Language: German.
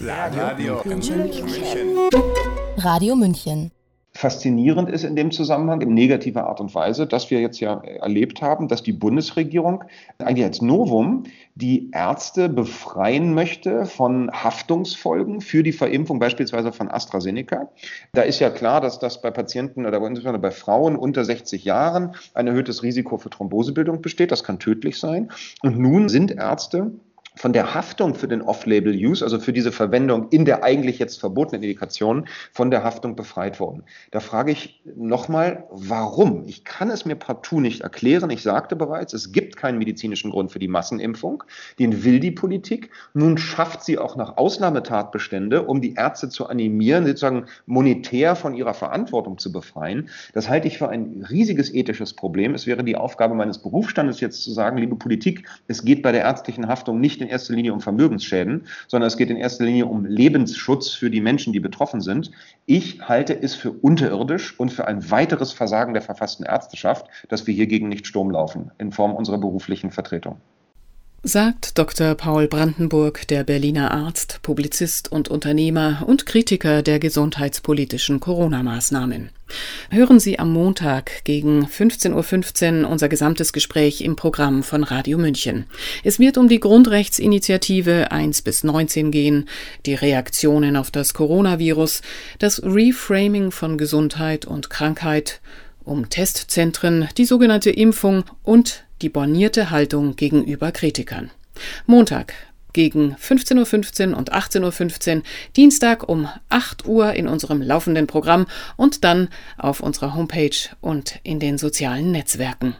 Radio München. Radio München faszinierend ist in dem Zusammenhang, in negativer Art und Weise, dass wir jetzt ja erlebt haben, dass die Bundesregierung eigentlich als Novum die Ärzte befreien möchte von Haftungsfolgen für die Verimpfung beispielsweise von AstraZeneca. Da ist ja klar, dass das bei Patienten oder insbesondere bei Frauen unter 60 Jahren ein erhöhtes Risiko für Thrombosebildung besteht. Das kann tödlich sein. Und nun sind Ärzte von der Haftung für den Off-Label-Use, also für diese Verwendung in der eigentlich jetzt verbotenen Indikation, von der Haftung befreit worden. Da frage ich nochmal, warum? Ich kann es mir partout nicht erklären. Ich sagte bereits, es gibt keinen medizinischen Grund für die Massenimpfung. Den will die Politik. Nun schafft sie auch noch Ausnahmetatbestände, um die Ärzte zu animieren, sozusagen monetär von ihrer Verantwortung zu befreien. Das halte ich für ein riesiges ethisches Problem. Es wäre die Aufgabe meines Berufsstandes jetzt zu sagen, liebe Politik, es geht bei der ärztlichen Haftung nicht in in erster Linie um Vermögensschäden, sondern es geht in erster Linie um Lebensschutz für die Menschen, die betroffen sind. Ich halte es für unterirdisch und für ein weiteres Versagen der verfassten Ärzteschaft, dass wir hiergegen nicht Sturm laufen in Form unserer beruflichen Vertretung sagt Dr. Paul Brandenburg, der Berliner Arzt, Publizist und Unternehmer und Kritiker der gesundheitspolitischen Corona-Maßnahmen. Hören Sie am Montag gegen 15.15 Uhr unser gesamtes Gespräch im Programm von Radio München. Es wird um die Grundrechtsinitiative 1 bis 19 gehen, die Reaktionen auf das Coronavirus, das Reframing von Gesundheit und Krankheit, um Testzentren, die sogenannte Impfung und die bornierte Haltung gegenüber Kritikern. Montag gegen 15.15 Uhr und 18.15 Uhr, Dienstag um 8 Uhr in unserem laufenden Programm und dann auf unserer Homepage und in den sozialen Netzwerken.